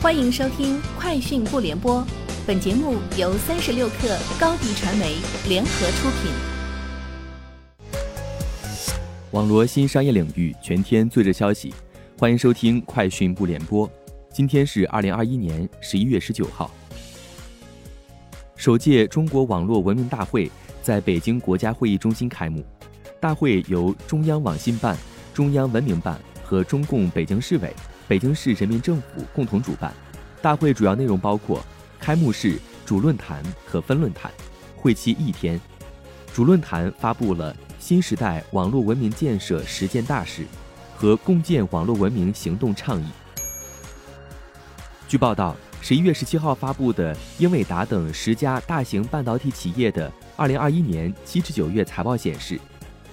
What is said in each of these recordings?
欢迎收听《快讯不联播》，本节目由三十六克高低传媒联合出品。网罗新商业领域全天最热消息，欢迎收听《快讯不联播》。今天是二零二一年十一月十九号。首届中国网络文明大会在北京国家会议中心开幕，大会由中央网信办、中央文明办和中共北京市委。北京市人民政府共同主办，大会主要内容包括开幕式、主论坛和分论坛。会期一天，主论坛发布了新时代网络文明建设十件大事和共建网络文明行动倡议。据报道，十一月十七号发布的英伟达等十家大型半导体企业的二零二一年七至九月财报显示，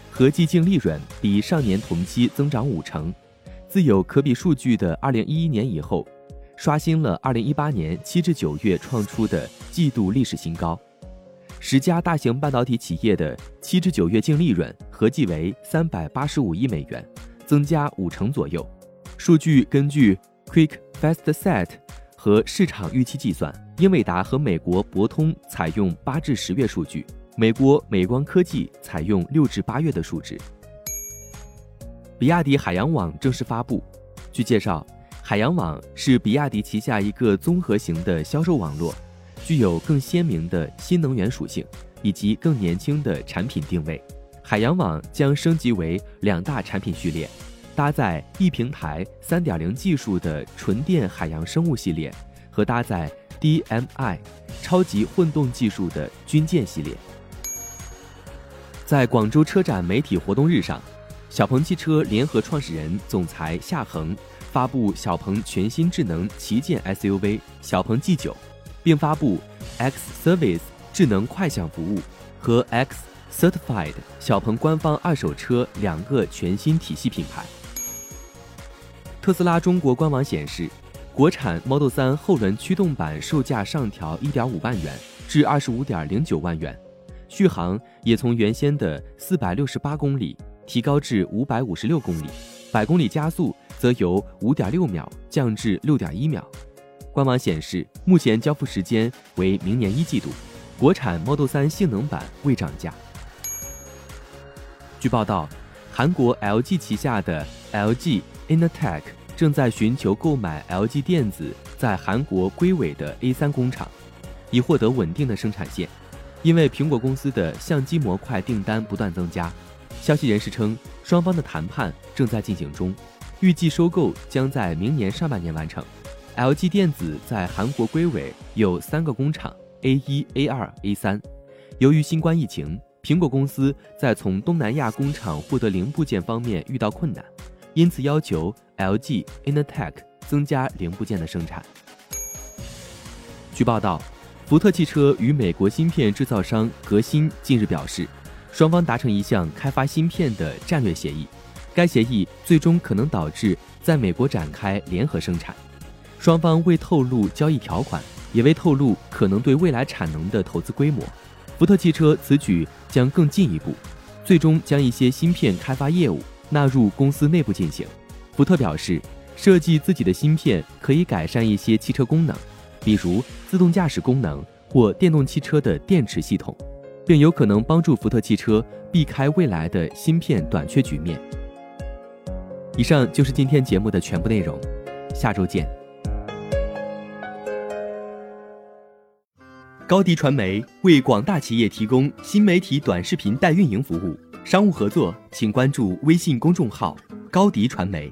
合计净利润比上年同期增长五成。自有可比数据的二零一一年以后，刷新了二零一八年七至九月创出的季度历史新高。十家大型半导体企业的七至九月净利润合计为三百八十五亿美元，增加五成左右。数据根据 Quick Fast Set 和市场预期计算，英伟达和美国博通采用八至十月数据，美国美光科技采用六至八月的数值。比亚迪海洋网正式发布。据介绍，海洋网是比亚迪旗下一个综合型的销售网络，具有更鲜明的新能源属性以及更年轻的产品定位。海洋网将升级为两大产品序列，搭载一平台3.0技术的纯电海洋生物系列和搭载 DMI 超级混动技术的军舰系列。在广州车展媒体活动日上。小鹏汽车联合创始人、总裁夏恒发布小鹏全新智能旗舰 SUV 小鹏 G9，并发布 X Service 智能快享服务和 X Certified 小鹏官方二手车两个全新体系品牌。特斯拉中国官网显示，国产 Model 3后轮驱动版售价上调1.5万元至25.09万元，续航也从原先的468公里。提高至五百五十六公里，百公里加速则由五点六秒降至六点一秒。官网显示，目前交付时间为明年一季度。国产 Model 3性能版未涨价。据报道，韩国 LG 旗下的 LG Innertech 正在寻求购买 LG 电子在韩国龟尾的 A3 工厂，以获得稳定的生产线。因为苹果公司的相机模块订单不断增加。消息人士称，双方的谈判正在进行中，预计收购将在明年上半年完成。LG 电子在韩国龟尾有三个工厂，A 一、A 二、A 三。由于新冠疫情，苹果公司在从东南亚工厂获得零部件方面遇到困难，因此要求 LG Innertech 增加零部件的生产。据报道，福特汽车与美国芯片制造商革新近日表示。双方达成一项开发芯片的战略协议，该协议最终可能导致在美国展开联合生产。双方未透露交易条款，也未透露可能对未来产能的投资规模。福特汽车此举将更进一步，最终将一些芯片开发业务纳入公司内部进行。福特表示，设计自己的芯片可以改善一些汽车功能，比如自动驾驶功能或电动汽车的电池系统。并有可能帮助福特汽车避开未来的芯片短缺局面。以上就是今天节目的全部内容，下周见。高迪传媒为广大企业提供新媒体短视频代运营服务，商务合作请关注微信公众号“高迪传媒”。